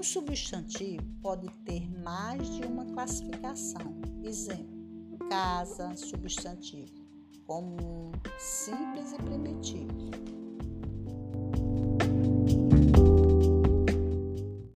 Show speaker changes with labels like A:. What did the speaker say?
A: Um substantivo pode ter mais de uma classificação. Exemplo: casa, substantivo comum, simples e primitivo.